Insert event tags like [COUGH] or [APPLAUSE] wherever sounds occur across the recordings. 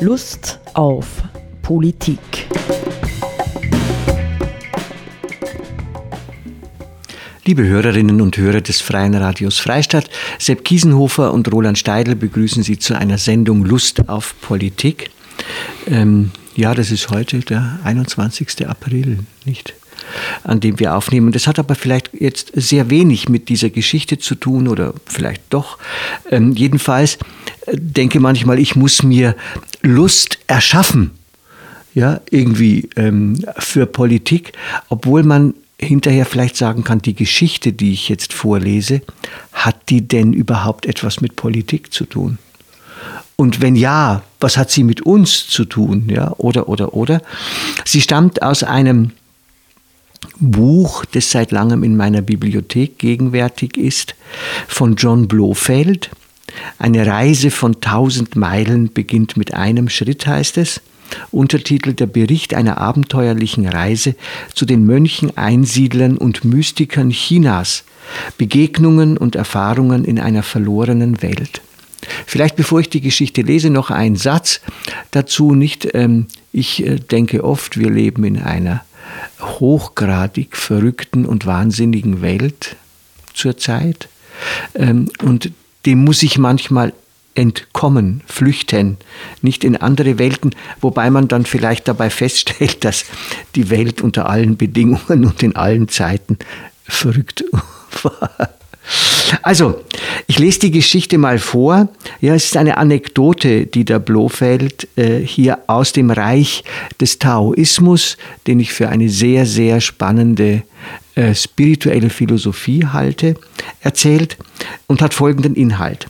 Lust auf Politik. Liebe Hörerinnen und Hörer des Freien Radios Freistadt, Sepp Kiesenhofer und Roland Steidl begrüßen Sie zu einer Sendung Lust auf Politik. Ähm, ja, das ist heute der 21. April, nicht? An dem wir aufnehmen. Das hat aber vielleicht jetzt sehr wenig mit dieser Geschichte zu tun oder vielleicht doch. Ähm, jedenfalls äh, denke manchmal, ich muss mir Lust erschaffen, ja, irgendwie ähm, für Politik, obwohl man hinterher vielleicht sagen kann, die Geschichte, die ich jetzt vorlese, hat die denn überhaupt etwas mit Politik zu tun? Und wenn ja, was hat sie mit uns zu tun? Ja, oder, oder, oder. Sie stammt aus einem Buch, das seit langem in meiner Bibliothek gegenwärtig ist, von John Blofeld. Eine Reise von tausend Meilen beginnt mit einem Schritt, heißt es. Untertitel Der Bericht einer abenteuerlichen Reise zu den Mönchen, Einsiedlern und Mystikern Chinas. Begegnungen und Erfahrungen in einer verlorenen Welt. Vielleicht bevor ich die Geschichte lese, noch ein Satz dazu. Nicht, ähm, ich äh, denke oft, wir leben in einer hochgradig verrückten und wahnsinnigen Welt zurzeit. Ähm, und dem muss ich manchmal entkommen, flüchten, nicht in andere Welten, wobei man dann vielleicht dabei [LAUGHS] feststellt, dass die Welt unter allen Bedingungen und in allen Zeiten verrückt [LAUGHS] war. Also, ich lese die Geschichte mal vor. Ja, es ist eine Anekdote, die der Blofeld äh, hier aus dem Reich des Taoismus, den ich für eine sehr, sehr spannende äh, spirituelle Philosophie halte, erzählt und hat folgenden Inhalt.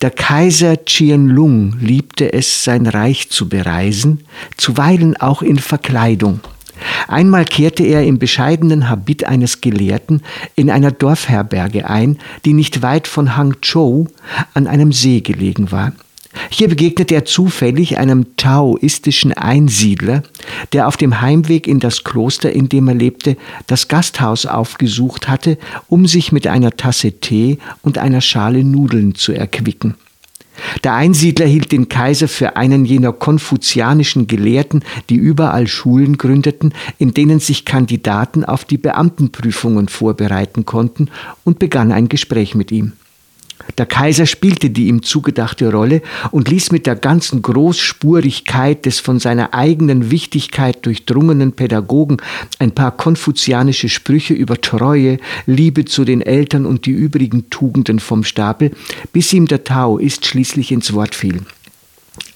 Der Kaiser Qianlong liebte es, sein Reich zu bereisen, zuweilen auch in Verkleidung. Einmal kehrte er im bescheidenen Habit eines Gelehrten in einer Dorfherberge ein, die nicht weit von Hangzhou an einem See gelegen war. Hier begegnete er zufällig einem taoistischen Einsiedler, der auf dem Heimweg in das Kloster, in dem er lebte, das Gasthaus aufgesucht hatte, um sich mit einer Tasse Tee und einer Schale Nudeln zu erquicken. Der Einsiedler hielt den Kaiser für einen jener konfuzianischen Gelehrten, die überall Schulen gründeten, in denen sich Kandidaten auf die Beamtenprüfungen vorbereiten konnten, und begann ein Gespräch mit ihm. Der Kaiser spielte die ihm zugedachte Rolle und ließ mit der ganzen Großspurigkeit des von seiner eigenen Wichtigkeit durchdrungenen Pädagogen ein paar konfuzianische Sprüche über Treue, Liebe zu den Eltern und die übrigen Tugenden vom Stapel, bis ihm der Taoist schließlich ins Wort fiel.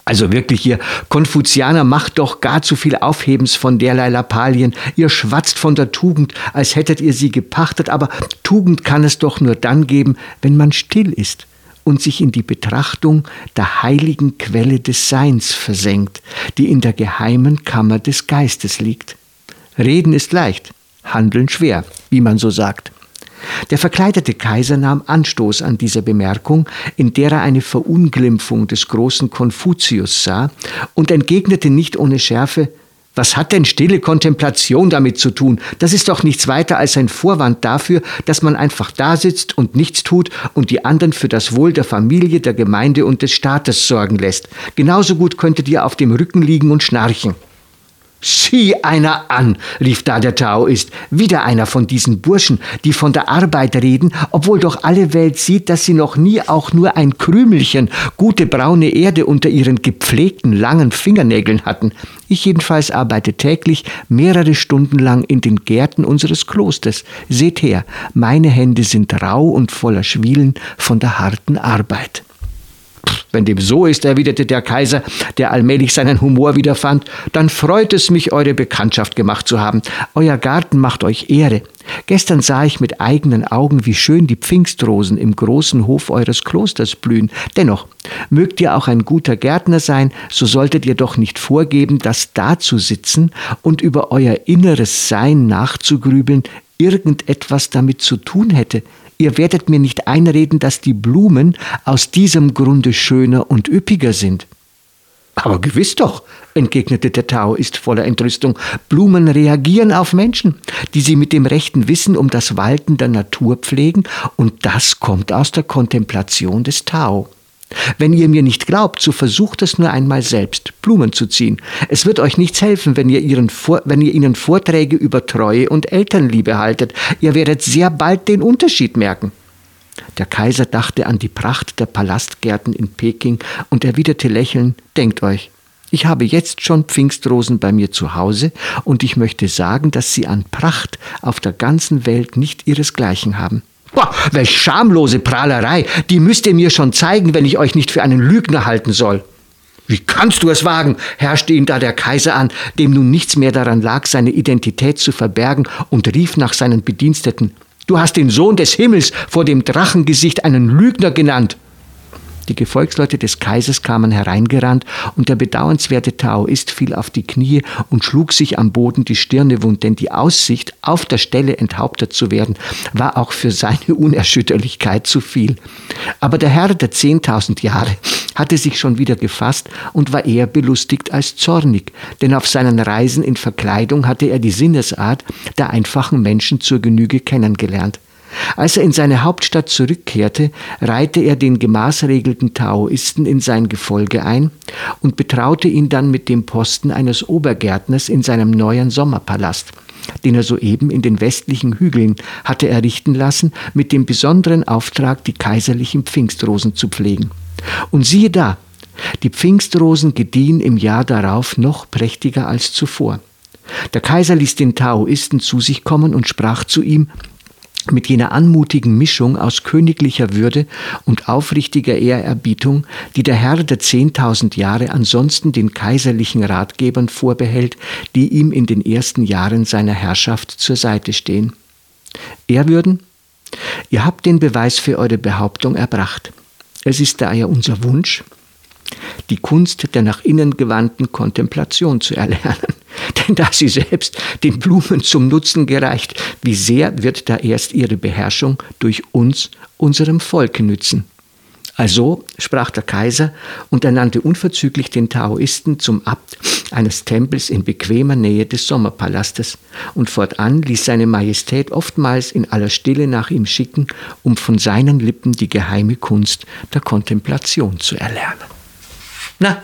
Also wirklich, ihr Konfuzianer macht doch gar zu viel Aufhebens von derlei Lappalien. Ihr schwatzt von der Tugend, als hättet ihr sie gepachtet, aber Tugend kann es doch nur dann geben, wenn man still ist und sich in die Betrachtung der heiligen Quelle des Seins versenkt, die in der geheimen Kammer des Geistes liegt. Reden ist leicht, handeln schwer, wie man so sagt. Der verkleidete Kaiser nahm Anstoß an dieser Bemerkung, in der er eine Verunglimpfung des großen Konfuzius sah, und entgegnete nicht ohne Schärfe was hat denn stille Kontemplation damit zu tun? Das ist doch nichts weiter als ein Vorwand dafür, dass man einfach da sitzt und nichts tut und die anderen für das Wohl der Familie, der Gemeinde und des Staates sorgen lässt. Genauso gut könntet ihr auf dem Rücken liegen und schnarchen. Sieh einer an, rief da der Taoist, wieder einer von diesen Burschen, die von der Arbeit reden, obwohl doch alle Welt sieht, dass sie noch nie auch nur ein Krümelchen gute braune Erde unter ihren gepflegten langen Fingernägeln hatten. Ich jedenfalls arbeite täglich mehrere Stunden lang in den Gärten unseres Klosters. Seht her, meine Hände sind rau und voller Schwielen von der harten Arbeit. Wenn dem so ist, erwiderte der Kaiser, der allmählich seinen Humor wiederfand, dann freut es mich, eure Bekanntschaft gemacht zu haben. Euer Garten macht euch Ehre. Gestern sah ich mit eigenen Augen, wie schön die Pfingstrosen im großen Hof eures Klosters blühen. Dennoch, mögt ihr auch ein guter Gärtner sein, so solltet ihr doch nicht vorgeben, dass da zu sitzen und über euer inneres Sein nachzugrübeln irgendetwas damit zu tun hätte. Ihr werdet mir nicht einreden, dass die Blumen aus diesem Grunde schöner und üppiger sind. Aber gewiss doch, entgegnete der Taoist voller Entrüstung, Blumen reagieren auf Menschen, die sie mit dem rechten Wissen um das Walten der Natur pflegen, und das kommt aus der Kontemplation des Tao. Wenn ihr mir nicht glaubt, so versucht es nur einmal selbst, Blumen zu ziehen. Es wird euch nichts helfen, wenn ihr, ihren Vor wenn ihr ihnen Vorträge über Treue und Elternliebe haltet. Ihr werdet sehr bald den Unterschied merken. Der Kaiser dachte an die Pracht der Palastgärten in Peking und erwiderte lächelnd, Denkt euch, ich habe jetzt schon Pfingstrosen bei mir zu Hause und ich möchte sagen, dass sie an Pracht auf der ganzen Welt nicht ihresgleichen haben. Boah, welch schamlose Prahlerei, die müsst ihr mir schon zeigen, wenn ich euch nicht für einen Lügner halten soll. Wie kannst du es wagen? herrschte ihn da der Kaiser an, dem nun nichts mehr daran lag, seine Identität zu verbergen, und rief nach seinen Bediensteten Du hast den Sohn des Himmels vor dem Drachengesicht einen Lügner genannt. Die Gefolgsleute des Kaisers kamen hereingerannt, und der bedauernswerte Taoist fiel auf die Knie und schlug sich am Boden die Stirne wund, denn die Aussicht, auf der Stelle enthauptet zu werden, war auch für seine Unerschütterlichkeit zu viel. Aber der Herr der zehntausend Jahre hatte sich schon wieder gefasst und war eher belustigt als zornig, denn auf seinen Reisen in Verkleidung hatte er die Sinnesart der einfachen Menschen zur Genüge kennengelernt. Als er in seine Hauptstadt zurückkehrte, reihte er den gemaßregelten Taoisten in sein Gefolge ein und betraute ihn dann mit dem Posten eines Obergärtners in seinem neuen Sommerpalast, den er soeben in den westlichen Hügeln hatte errichten lassen, mit dem besonderen Auftrag, die kaiserlichen Pfingstrosen zu pflegen. Und siehe da, die Pfingstrosen gediehen im Jahr darauf noch prächtiger als zuvor. Der Kaiser ließ den Taoisten zu sich kommen und sprach zu ihm, mit jener anmutigen Mischung aus königlicher Würde und aufrichtiger Ehrerbietung, die der Herr der zehntausend Jahre ansonsten den kaiserlichen Ratgebern vorbehält, die ihm in den ersten Jahren seiner Herrschaft zur Seite stehen. Ehrwürden, ihr habt den Beweis für eure Behauptung erbracht. Es ist daher unser Wunsch, die Kunst der nach innen gewandten Kontemplation zu erlernen. [LAUGHS] Denn da sie selbst den Blumen zum Nutzen gereicht, wie sehr wird da erst ihre Beherrschung durch uns, unserem Volke nützen. Also sprach der Kaiser und ernannte unverzüglich den Taoisten zum Abt eines Tempels in bequemer Nähe des Sommerpalastes, und fortan ließ seine Majestät oftmals in aller Stille nach ihm schicken, um von seinen Lippen die geheime Kunst der Kontemplation zu erlernen. Na?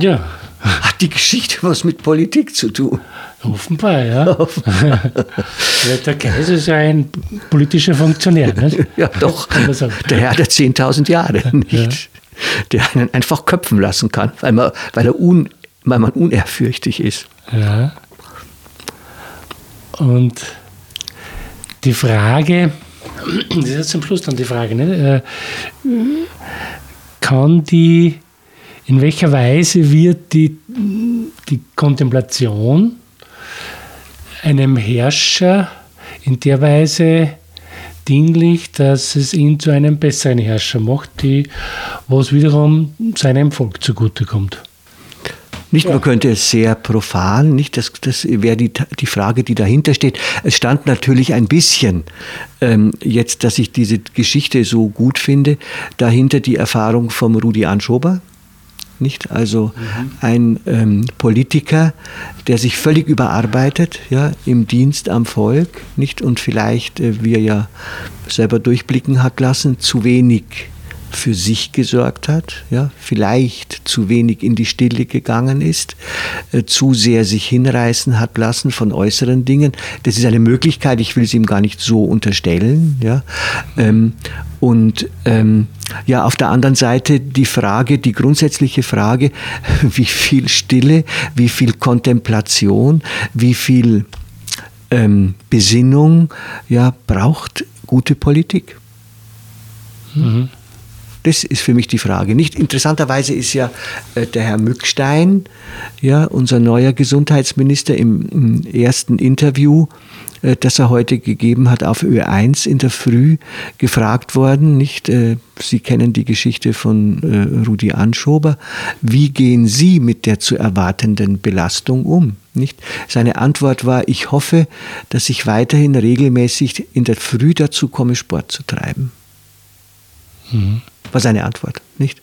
Ja. Hat die Geschichte was mit Politik zu tun? Offenbar, ja. [LAUGHS] Offenbar. [LAUGHS] der Kaiser ist ja ein politischer Funktionär, nicht? Ja, doch. Der Herr der 10.000 Jahre, nicht? Ja. Der einen einfach köpfen lassen kann, weil man, weil er un, weil man unehrfürchtig ist. Ja. Und die Frage, das ist jetzt zum Schluss dann die Frage, nicht? Kann die, in welcher Weise wird die, die Kontemplation einem Herrscher in der Weise dienlich, dass es ihn zu einem besseren Herrscher macht, die, was wiederum seinem Volk zugutekommt. Nicht, ja. man könnte es sehr profan, nicht, das, das wäre die, die Frage, die dahinter steht. Es stand natürlich ein bisschen, ähm, jetzt, dass ich diese Geschichte so gut finde, dahinter die Erfahrung vom Rudi Anschober, nicht? Also mhm. ein ähm, Politiker, der sich völlig überarbeitet, ja, im Dienst am Volk, nicht? Und vielleicht, äh, wie er ja selber durchblicken hat lassen, zu wenig für sich gesorgt hat, ja, vielleicht zu wenig in die Stille gegangen ist, äh, zu sehr sich hinreißen hat lassen von äußeren Dingen. Das ist eine Möglichkeit, ich will es ihm gar nicht so unterstellen. Ja. Ähm, und ähm, ja, auf der anderen Seite die Frage, die grundsätzliche Frage, [LAUGHS] wie viel Stille, wie viel Kontemplation, wie viel ähm, Besinnung ja, braucht gute Politik. Mhm. Das ist für mich die Frage. Nicht interessanterweise ist ja äh, der Herr Mückstein, ja, unser neuer Gesundheitsminister im, im ersten Interview, äh, das er heute gegeben hat auf Ö1 in der Früh, gefragt worden, nicht? Äh, Sie kennen die Geschichte von äh, Rudi Anschober. Wie gehen Sie mit der zu erwartenden Belastung um? Nicht? Seine Antwort war, ich hoffe, dass ich weiterhin regelmäßig in der Früh dazu komme, Sport zu treiben. Mhm. War seine Antwort, nicht?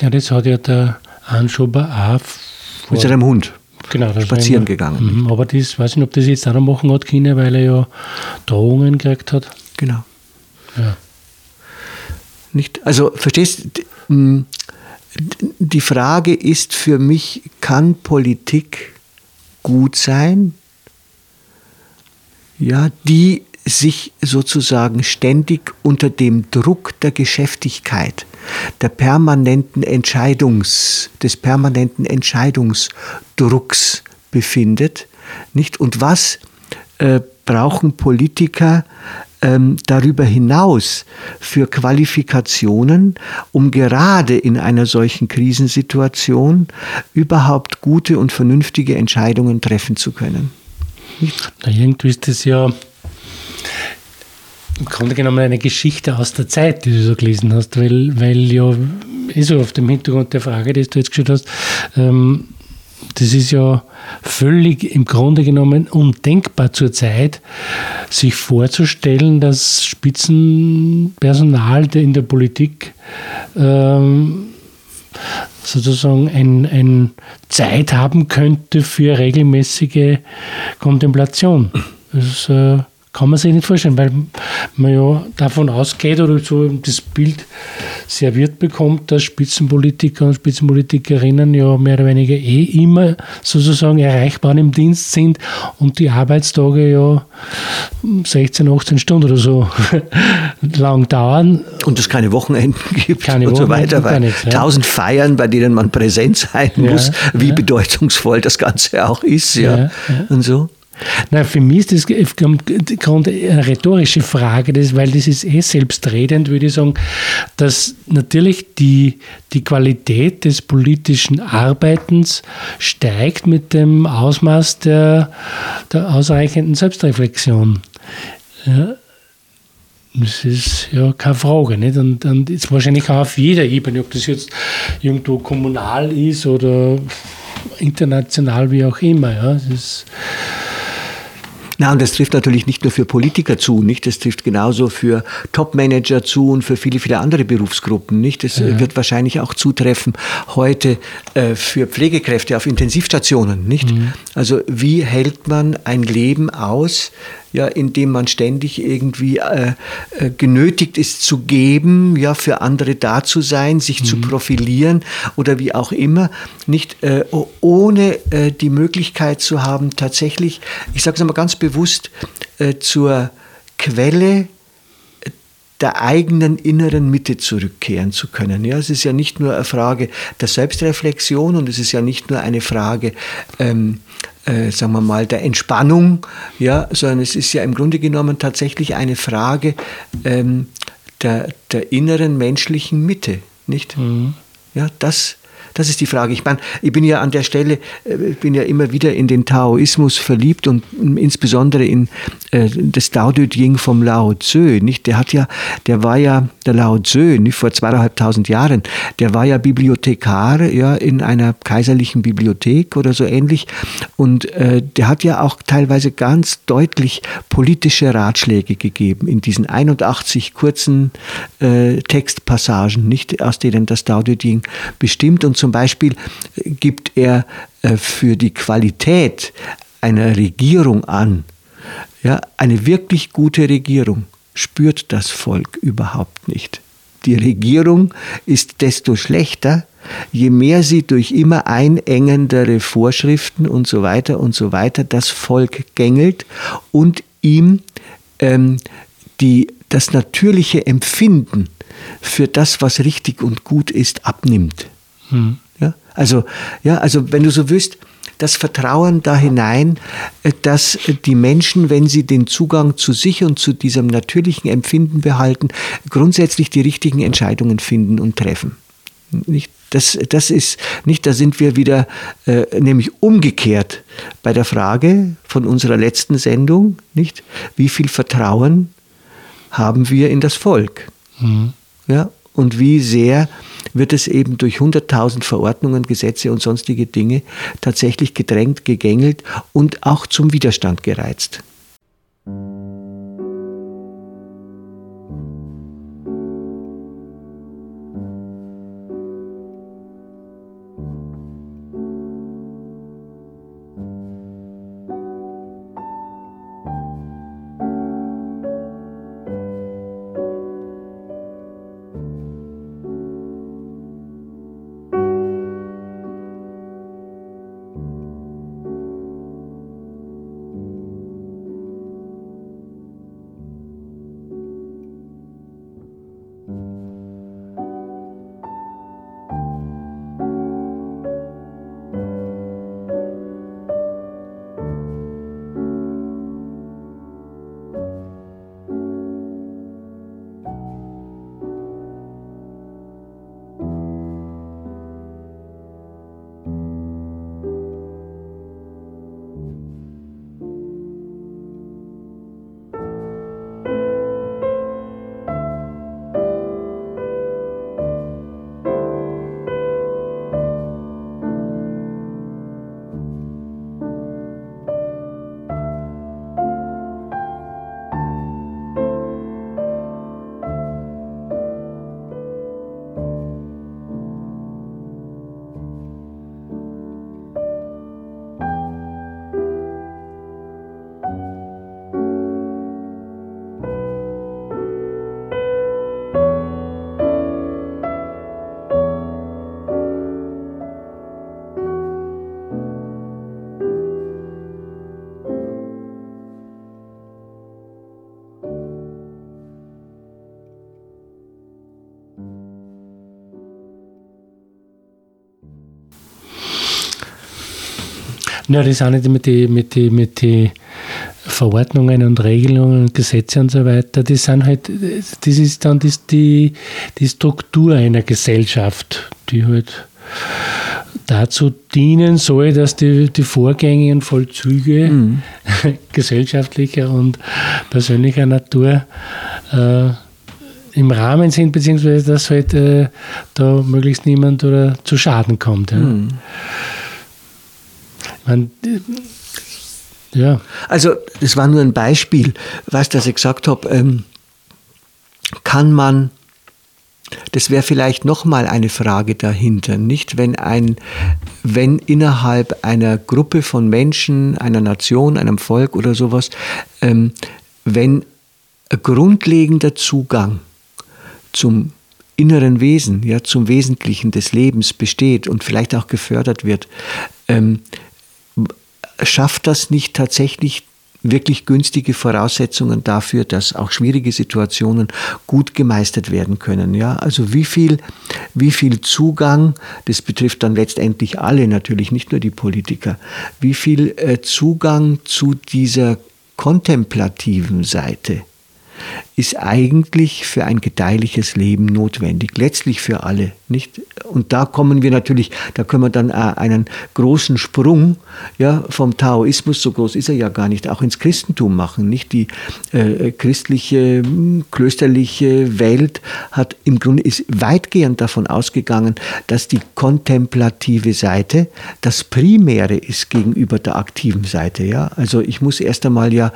Ja, das hat ja der Anschober auch vor, mit seinem Hund genau, spazieren gegangen. Mhm, aber das weiß ich nicht, ob das jetzt auch noch machen hat können, weil er ja Drohungen gekriegt hat. Genau. Ja. Nicht? Also, verstehst du, die Frage ist für mich, kann Politik gut sein? Ja, die sich sozusagen ständig unter dem Druck der Geschäftigkeit, der permanenten Entscheidungs, des permanenten Entscheidungsdrucks befindet, nicht? Und was äh, brauchen Politiker ähm, darüber hinaus für Qualifikationen, um gerade in einer solchen Krisensituation überhaupt gute und vernünftige Entscheidungen treffen zu können? Na, irgendwie ist das ja im Grunde genommen eine Geschichte aus der Zeit, die du so gelesen hast, weil, weil ja, also auf dem Hintergrund der Frage, die du jetzt gestellt hast, ähm, das ist ja völlig im Grunde genommen undenkbar zurzeit, sich vorzustellen, dass Spitzenpersonal in der Politik ähm, sozusagen ein, ein Zeit haben könnte für regelmäßige Kontemplation. Das äh, kann man sich nicht vorstellen, weil man ja davon ausgeht oder so das Bild serviert bekommt, dass Spitzenpolitiker und Spitzenpolitikerinnen ja mehr oder weniger eh immer sozusagen erreichbar im Dienst sind und die Arbeitstage ja 16, 18 Stunden oder so [LAUGHS] lang dauern. Und es keine Wochenenden gibt keine und so weiter, weil nicht, ja. tausend Feiern, bei denen man präsent sein muss, ja, wie ja. bedeutungsvoll das Ganze auch ist, ja, und so. Na, für mich ist das Grund eine rhetorische Frage, weil das ist eh selbstredend, würde ich sagen, dass natürlich die, die Qualität des politischen Arbeitens steigt mit dem Ausmaß der, der ausreichenden Selbstreflexion. Ja, das ist ja keine Frage. Nicht? Und, und ist wahrscheinlich auch auf jeder Ebene, ob das jetzt irgendwo kommunal ist oder international, wie auch immer. Ja. Das ist, na, und das trifft natürlich nicht nur für Politiker zu, nicht? Das trifft genauso für Topmanager zu und für viele, viele andere Berufsgruppen, nicht? Das ja. wird wahrscheinlich auch zutreffen heute äh, für Pflegekräfte auf Intensivstationen, nicht? Mhm. Also wie hält man ein Leben aus, ja, indem man ständig irgendwie äh, äh, genötigt ist zu geben, ja, für andere da zu sein, sich mhm. zu profilieren oder wie auch immer, nicht äh, ohne äh, die Möglichkeit zu haben, tatsächlich, ich sage es einmal ganz bewusst, äh, zur Quelle der eigenen inneren Mitte zurückkehren zu können. Ja, es ist ja nicht nur eine Frage der Selbstreflexion und es ist ja nicht nur eine Frage ähm, äh, sagen wir mal, der Entspannung, ja, sondern es ist ja im Grunde genommen tatsächlich eine Frage ähm, der, der inneren menschlichen Mitte, nicht? Mhm. Ja, das das ist die Frage. Ich meine, ich bin ja an der Stelle, äh, bin ja immer wieder in den Taoismus verliebt und insbesondere in äh, das Tao Te Ching vom Lao Tzu. Nicht? Der hat ja, der war ja, der Lao Tzu, nicht vor zweieinhalbtausend Jahren, der war ja Bibliothekar ja, in einer kaiserlichen Bibliothek oder so ähnlich. Und äh, der hat ja auch teilweise ganz deutlich politische Ratschläge gegeben in diesen 81 kurzen äh, Textpassagen, nicht aus denen das Tao Te Ching bestimmt und zum zum Beispiel gibt er äh, für die Qualität einer Regierung an. Ja, eine wirklich gute Regierung spürt das Volk überhaupt nicht. Die Regierung ist desto schlechter, je mehr sie durch immer einengendere Vorschriften und so weiter und so weiter das Volk gängelt und ihm ähm, die, das natürliche Empfinden für das, was richtig und gut ist, abnimmt. Hm. Ja, also, ja, also wenn du so willst, das Vertrauen da hinein, äh, dass die Menschen, wenn sie den Zugang zu sich und zu diesem natürlichen Empfinden behalten, grundsätzlich die richtigen Entscheidungen finden und treffen. Nicht, das, das ist nicht, da sind wir wieder äh, nämlich umgekehrt bei der Frage von unserer letzten Sendung, nicht? Wie viel Vertrauen haben wir in das Volk? Mhm. Ja, und wie sehr wird es eben durch 100.000 Verordnungen, Gesetze und sonstige Dinge tatsächlich gedrängt, gegängelt und auch zum Widerstand gereizt. Ja, das auch nicht mit den mit die, mit die Verordnungen und Regelungen und Gesetze und so weiter. Das sind halt, das ist dann das, die, die Struktur einer Gesellschaft, die halt dazu dienen soll, dass die, die Vorgänge und Vollzüge mhm. [LAUGHS] gesellschaftlicher und persönlicher Natur äh, im Rahmen sind, beziehungsweise dass halt äh, da möglichst niemand oder zu Schaden kommt. Ja. Mhm. Man, ja. Also, das war nur ein Beispiel, was dass ich gesagt habe, ähm, kann man, das wäre vielleicht nochmal eine Frage dahinter, nicht? Wenn ein, wenn innerhalb einer Gruppe von Menschen, einer Nation, einem Volk oder sowas, ähm, wenn ein grundlegender Zugang zum inneren Wesen, ja, zum Wesentlichen des Lebens besteht und vielleicht auch gefördert wird, ähm, schafft das nicht tatsächlich wirklich günstige Voraussetzungen dafür, dass auch schwierige Situationen gut gemeistert werden können. Ja, also wie viel, wie viel Zugang, das betrifft dann letztendlich alle natürlich, nicht nur die Politiker, wie viel äh, Zugang zu dieser kontemplativen Seite ist eigentlich für ein gedeihliches Leben notwendig, letztlich für alle, nicht? Und da kommen wir natürlich, da können wir dann einen großen Sprung, ja, vom Taoismus, so groß ist er ja gar nicht, auch ins Christentum machen, nicht? Die äh, christliche, klösterliche Welt hat im Grunde ist weitgehend davon ausgegangen, dass die kontemplative Seite das Primäre ist gegenüber der aktiven Seite, ja? Also ich muss erst einmal ja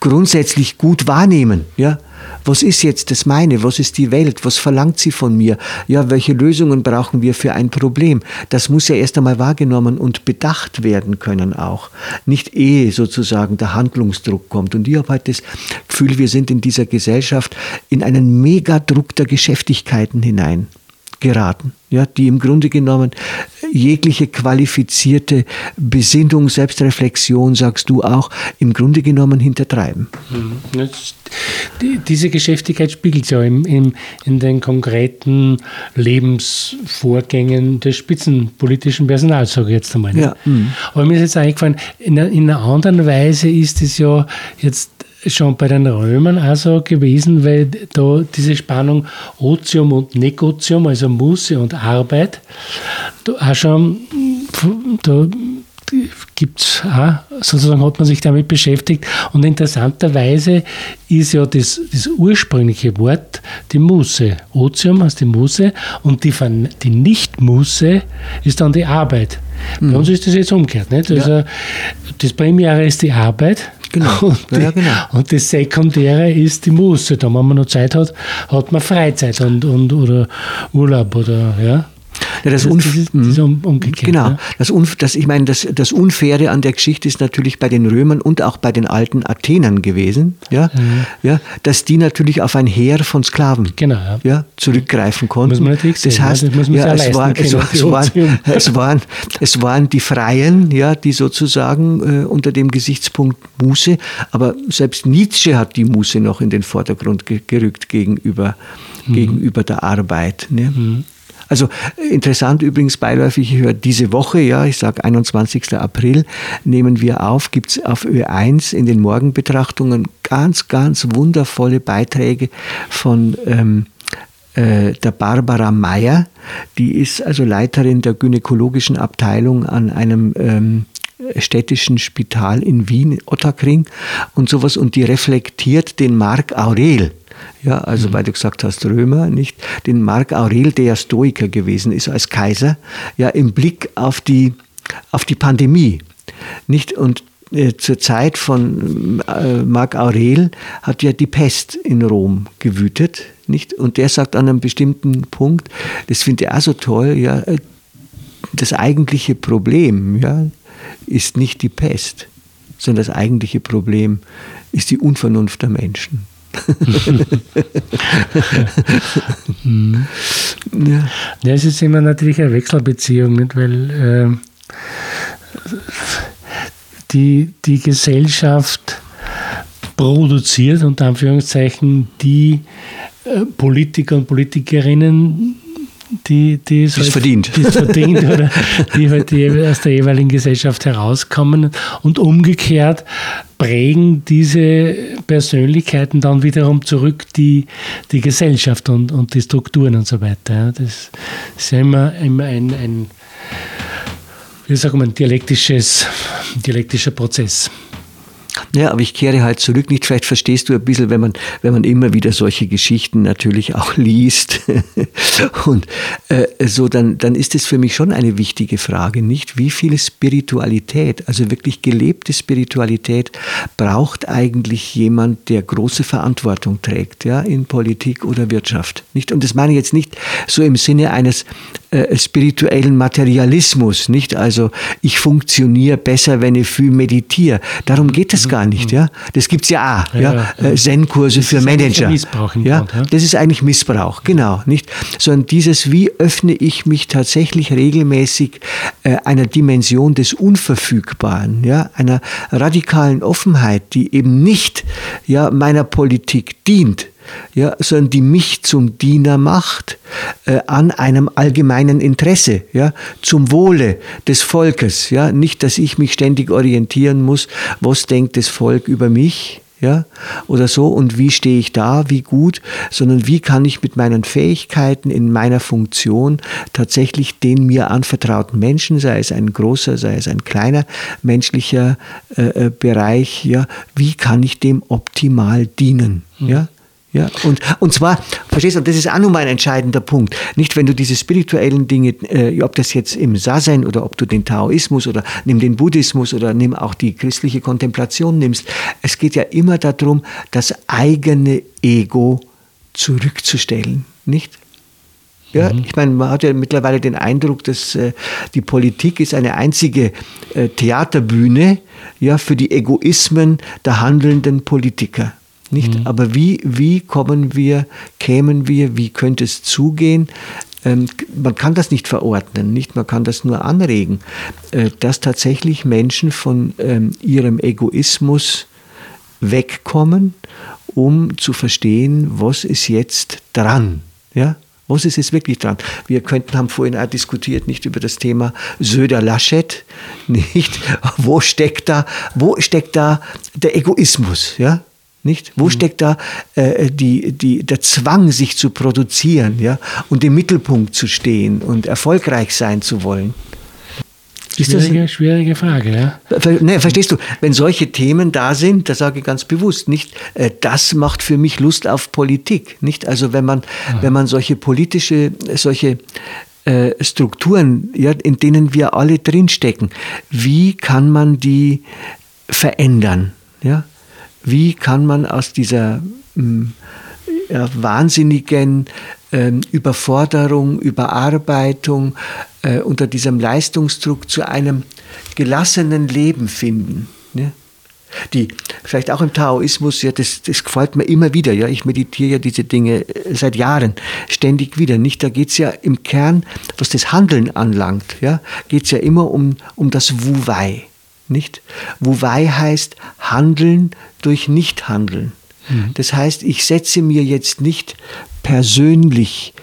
grundsätzlich gut wahrnehmen. Ja? Was ist jetzt das meine? Was ist die Welt? Was verlangt sie von mir? Ja, welche Lösungen brauchen wir für ein Problem? Das muss ja erst einmal wahrgenommen und bedacht werden können auch. Nicht ehe sozusagen der Handlungsdruck kommt. Und ich habe halt das Gefühl, wir sind in dieser Gesellschaft in einen Megadruck der Geschäftigkeiten hinein geraten, ja, die im Grunde genommen jegliche qualifizierte Besinnung, Selbstreflexion, sagst du auch, im Grunde genommen hintertreiben. Mhm. Diese Geschäftigkeit spiegelt sich ja im, im, in den konkreten Lebensvorgängen des spitzenpolitischen Personals, sage ich jetzt einmal. Ja. Mhm. Aber mir ist jetzt eingefallen, in einer anderen Weise ist es ja jetzt schon bei den Römern auch so gewesen, weil da diese Spannung Otium und Negotium, also Muße und Arbeit, da auch schon, da gibt es auch, sozusagen hat man sich damit beschäftigt. Und interessanterweise ist ja das, das ursprüngliche Wort die Muße. Otium heißt die Muße und die, die Nicht-Muße ist dann die Arbeit. Mhm. Bei uns ist das jetzt umgekehrt. Nicht? Also ja. Das Primäre ist die Arbeit Genau. [LAUGHS] Und, die, ja, genau. und das Sekundäre ist die Muße. Da, wenn man noch Zeit hat, hat man Freizeit und, und oder Urlaub oder ja. Ja, das, das, ist um, umgekehrt. Genau. Ja. Das, das, ich meine, das, das Unfaire an der Geschichte ist natürlich bei den Römern und auch bei den alten Athenern gewesen, ja, mhm. ja, dass die natürlich auf ein Heer von Sklaven genau, ja. Ja, zurückgreifen konnten. Das heißt, ja, es waren die Freien, ja, die sozusagen äh, unter dem Gesichtspunkt Muße, aber selbst Nietzsche hat die Muße noch in den Vordergrund gerückt gegenüber, mhm. gegenüber der Arbeit. Ne? Mhm. Also interessant übrigens beiläufig, ich höre diese Woche, ja, ich sage 21. April, nehmen wir auf, gibt es auf Ö1 in den Morgenbetrachtungen ganz, ganz wundervolle Beiträge von ähm, äh, der Barbara Meyer. Die ist also Leiterin der gynäkologischen Abteilung an einem ähm, städtischen Spital in Wien, Ottakring und sowas und die reflektiert den Marc Aurel ja, also mhm. weil du gesagt hast, Römer, nicht? Den Mark Aurel, der ja Stoiker gewesen ist als Kaiser, ja, im Blick auf die, auf die Pandemie, nicht? Und äh, zur Zeit von äh, Marc Aurel hat ja die Pest in Rom gewütet, nicht? Und der sagt an einem bestimmten Punkt, das finde ich auch so toll, ja, äh, das eigentliche Problem, ja, ist nicht die Pest, sondern das eigentliche Problem ist die Unvernunft der Menschen. [LAUGHS] ja. ja, es ist immer natürlich eine Wechselbeziehung, nicht? weil äh, die, die Gesellschaft produziert, unter Anführungszeichen, die äh, Politiker und Politikerinnen, die, die, es halt, verdient. Die es verdient [LAUGHS] oder die halt die aus der jeweiligen Gesellschaft herauskommen. Und umgekehrt prägen diese Persönlichkeiten dann wiederum zurück die, die Gesellschaft und, und die Strukturen und so weiter. Das ist ja immer, immer ein, ein wie sagt man, dialektisches, dialektischer Prozess. Ja, aber ich kehre halt zurück. Nicht, vielleicht verstehst du ein bisschen, wenn man, wenn man immer wieder solche Geschichten natürlich auch [LAUGHS] liest. Und äh, so, dann, dann ist es für mich schon eine wichtige Frage, nicht? Wie viel Spiritualität, also wirklich gelebte Spiritualität, braucht eigentlich jemand, der große Verantwortung trägt, ja, in Politik oder Wirtschaft? Nicht? Und das meine ich jetzt nicht so im Sinne eines äh, spirituellen Materialismus, nicht? Also ich funktioniere besser, wenn ich viel meditiere. Darum geht es gar nicht, ja? Das gibt's ja auch, ja? ja. Äh, Zen-Kurse für Manager. Ja? Grund? Das ist eigentlich Missbrauch, genau, nicht? Sondern dieses, wie öffne ich mich tatsächlich regelmäßig äh, einer Dimension des Unverfügbaren, ja? Einer radikalen Offenheit, die eben nicht, ja, meiner Politik dient, ja, sondern die mich zum Diener macht äh, an einem allgemeinen Interesse, ja, zum Wohle des Volkes, ja, nicht, dass ich mich ständig orientieren muss, was denkt das Volk über mich, ja, oder so und wie stehe ich da, wie gut, sondern wie kann ich mit meinen Fähigkeiten in meiner Funktion tatsächlich den mir anvertrauten Menschen, sei es ein großer, sei es ein kleiner menschlicher äh, äh Bereich, ja, wie kann ich dem optimal dienen, mhm. ja? Ja, und, und zwar, verstehst du, das ist auch nochmal ein entscheidender Punkt. Nicht, wenn du diese spirituellen Dinge, äh, ob das jetzt im Sazen oder ob du den Taoismus oder nimm den Buddhismus oder nimm auch die christliche Kontemplation nimmst, es geht ja immer darum, das eigene Ego zurückzustellen, nicht? Ja, mhm. ich meine, man hat ja mittlerweile den Eindruck, dass äh, die Politik ist eine einzige äh, Theaterbühne ja, für die Egoismen der handelnden Politiker. Nicht? Mhm. Aber wie, wie kommen wir, kämen wir, wie könnte es zugehen? Ähm, man kann das nicht verordnen, nicht? Man kann das nur anregen, äh, dass tatsächlich Menschen von ähm, ihrem Egoismus wegkommen, um zu verstehen, was ist jetzt dran. Ja? Was ist es wirklich dran? Wir könnten, haben vorhin auch diskutiert, nicht über das Thema Söder-Laschet, [LAUGHS] nicht? Wo steckt da, wo steckt da der Egoismus, ja? Nicht? Wo mhm. steckt da äh, die, die, der Zwang, sich zu produzieren ja? und im Mittelpunkt zu stehen und erfolgreich sein zu wollen? Ist schwierige, das, schwierige Frage, ja. Ne, verstehst du, wenn solche Themen da sind, da sage ich ganz bewusst nicht, äh, das macht für mich Lust auf Politik. Nicht? Also wenn man, ja. wenn man solche politische, solche äh, Strukturen, ja, in denen wir alle drinstecken, wie kann man die verändern? Ja? Wie kann man aus dieser hm, ja, wahnsinnigen ähm, Überforderung, Überarbeitung, äh, unter diesem Leistungsdruck zu einem gelassenen Leben finden. Ne? Die, vielleicht auch im Taoismus, ja, das, das gefällt mir immer wieder, ja, ich meditiere ja diese Dinge äh, seit Jahren, ständig wieder, nicht? Da geht es ja im Kern, was das Handeln anlangt, ja, geht es ja immer um, um das Wu-Wei. Nicht? Wobei heißt Handeln durch Nichthandeln. Mhm. Das heißt, ich setze mir jetzt nicht persönlich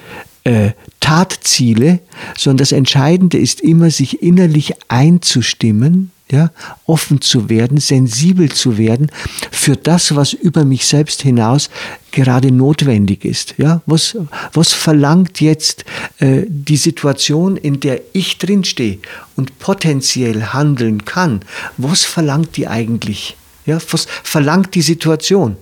äh, Tatziele, sondern das Entscheidende ist immer, sich innerlich einzustimmen ja, offen zu werden, sensibel zu werden für das, was über mich selbst hinaus gerade notwendig ist. Ja, was, was verlangt jetzt äh, die Situation, in der ich drinstehe und potenziell handeln kann? Was verlangt die eigentlich? Ja, was verlangt die Situation?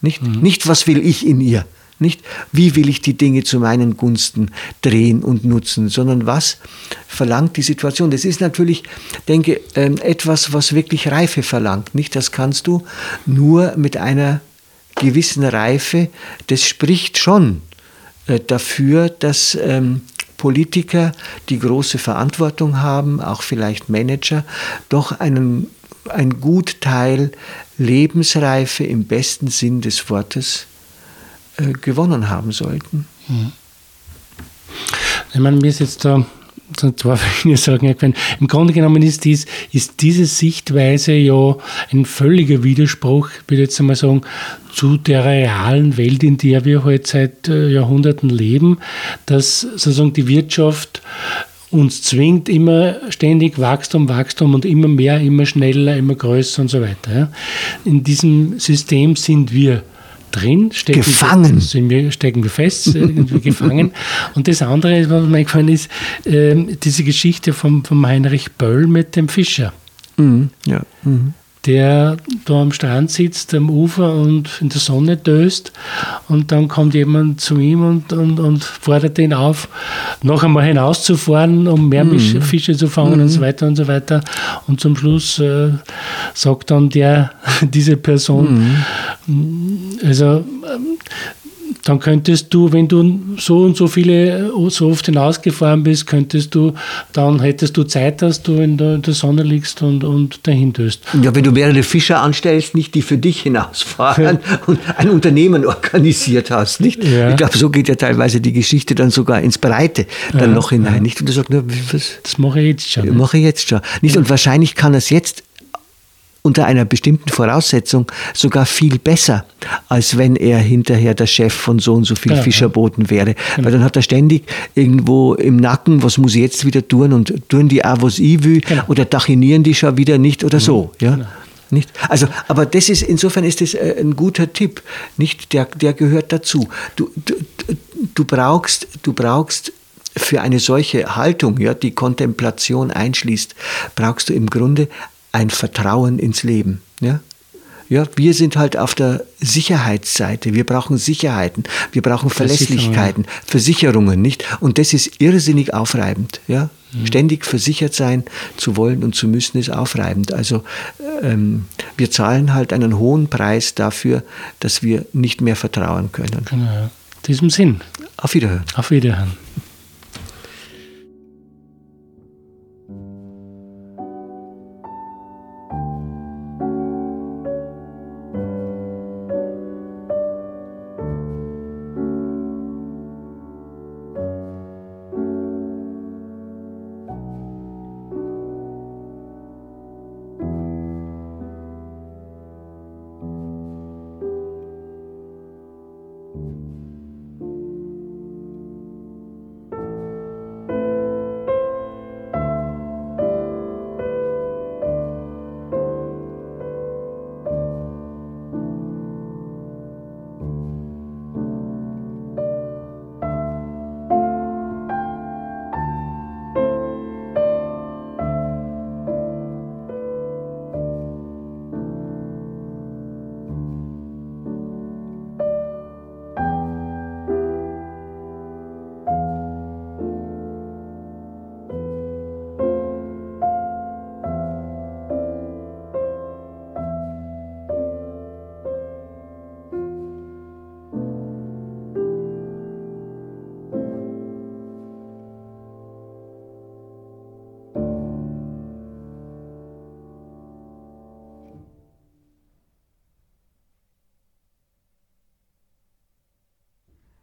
Nicht, mhm. nicht was will ich in ihr? Nicht, wie will ich die Dinge zu meinen Gunsten drehen und nutzen, sondern was verlangt die Situation. Das ist natürlich, denke ähm, etwas, was wirklich Reife verlangt. Nicht, das kannst du nur mit einer gewissen Reife. Das spricht schon äh, dafür, dass ähm, Politiker, die große Verantwortung haben, auch vielleicht Manager, doch einen, ein gut Teil Lebensreife im besten Sinn des Wortes äh, gewonnen haben sollten. Mhm. Ich meine, mir ist jetzt da zwei [LAUGHS] verschiedene Sachen erkennen. Im Grunde genommen ist, dies, ist diese Sichtweise ja ein völliger Widerspruch, würde ich jetzt einmal sagen, zu der realen Welt, in der wir heute halt seit äh, Jahrhunderten leben, dass sozusagen die Wirtschaft uns zwingt, immer ständig Wachstum, Wachstum und immer mehr, immer schneller, immer größer und so weiter. In diesem System sind wir drin, stecken gefangen. Sind wir, stecken wir fest, irgendwie [LAUGHS] gefangen. Und das andere, was mir eingefallen ist, äh, diese Geschichte vom, vom Heinrich Böll mit dem Fischer. Mhm, ja. Mhm der da am Strand sitzt, am Ufer und in der Sonne döst. Und dann kommt jemand zu ihm und, und, und fordert ihn auf, noch einmal hinauszufahren, um mehr mhm. Fische zu fangen mhm. und so weiter und so weiter. Und zum Schluss äh, sagt dann der, [LAUGHS] diese Person, mhm. also dann könntest du, wenn du so und so viele, so oft hinausgefahren bist, könntest du, dann hättest du Zeit, dass du in der, in der Sonne liegst und, und dahin tust. Ja, wenn du mehrere Fischer anstellst, nicht die für dich hinausfahren [LAUGHS] und ein Unternehmen organisiert hast, nicht? Ja. Ich glaube, so geht ja teilweise die Geschichte dann sogar ins Breite dann ja, noch hinein, ja. nicht? Und du sagst, na, was? Das mache ich jetzt schon. Mache ich jetzt schon. Nicht? Und wahrscheinlich kann es jetzt unter einer bestimmten Voraussetzung sogar viel besser, als wenn er hinterher der Chef von so und so viel ja, Fischerbooten wäre. Genau. Weil dann hat er ständig irgendwo im Nacken, was muss ich jetzt wieder tun und tun die auch, was ich will genau. oder dachinieren die schon wieder nicht oder so. Ja? Genau. Nicht? Also, aber das ist, insofern ist das äh, ein guter Tipp. Nicht? Der, der gehört dazu. Du, du, du brauchst, du brauchst für eine solche Haltung, ja, die Kontemplation einschließt, brauchst du im Grunde ein Vertrauen ins Leben. Ja? Ja, wir sind halt auf der Sicherheitsseite. Wir brauchen Sicherheiten, wir brauchen Verlässlichkeiten, Versicherungen, nicht? Und das ist irrsinnig aufreibend. Ja? Mhm. Ständig versichert sein zu wollen und zu müssen ist aufreibend. Also ähm, wir zahlen halt einen hohen Preis dafür, dass wir nicht mehr vertrauen können. Genau. In diesem Sinn. Auf Wiederhören. Auf Wiederhören.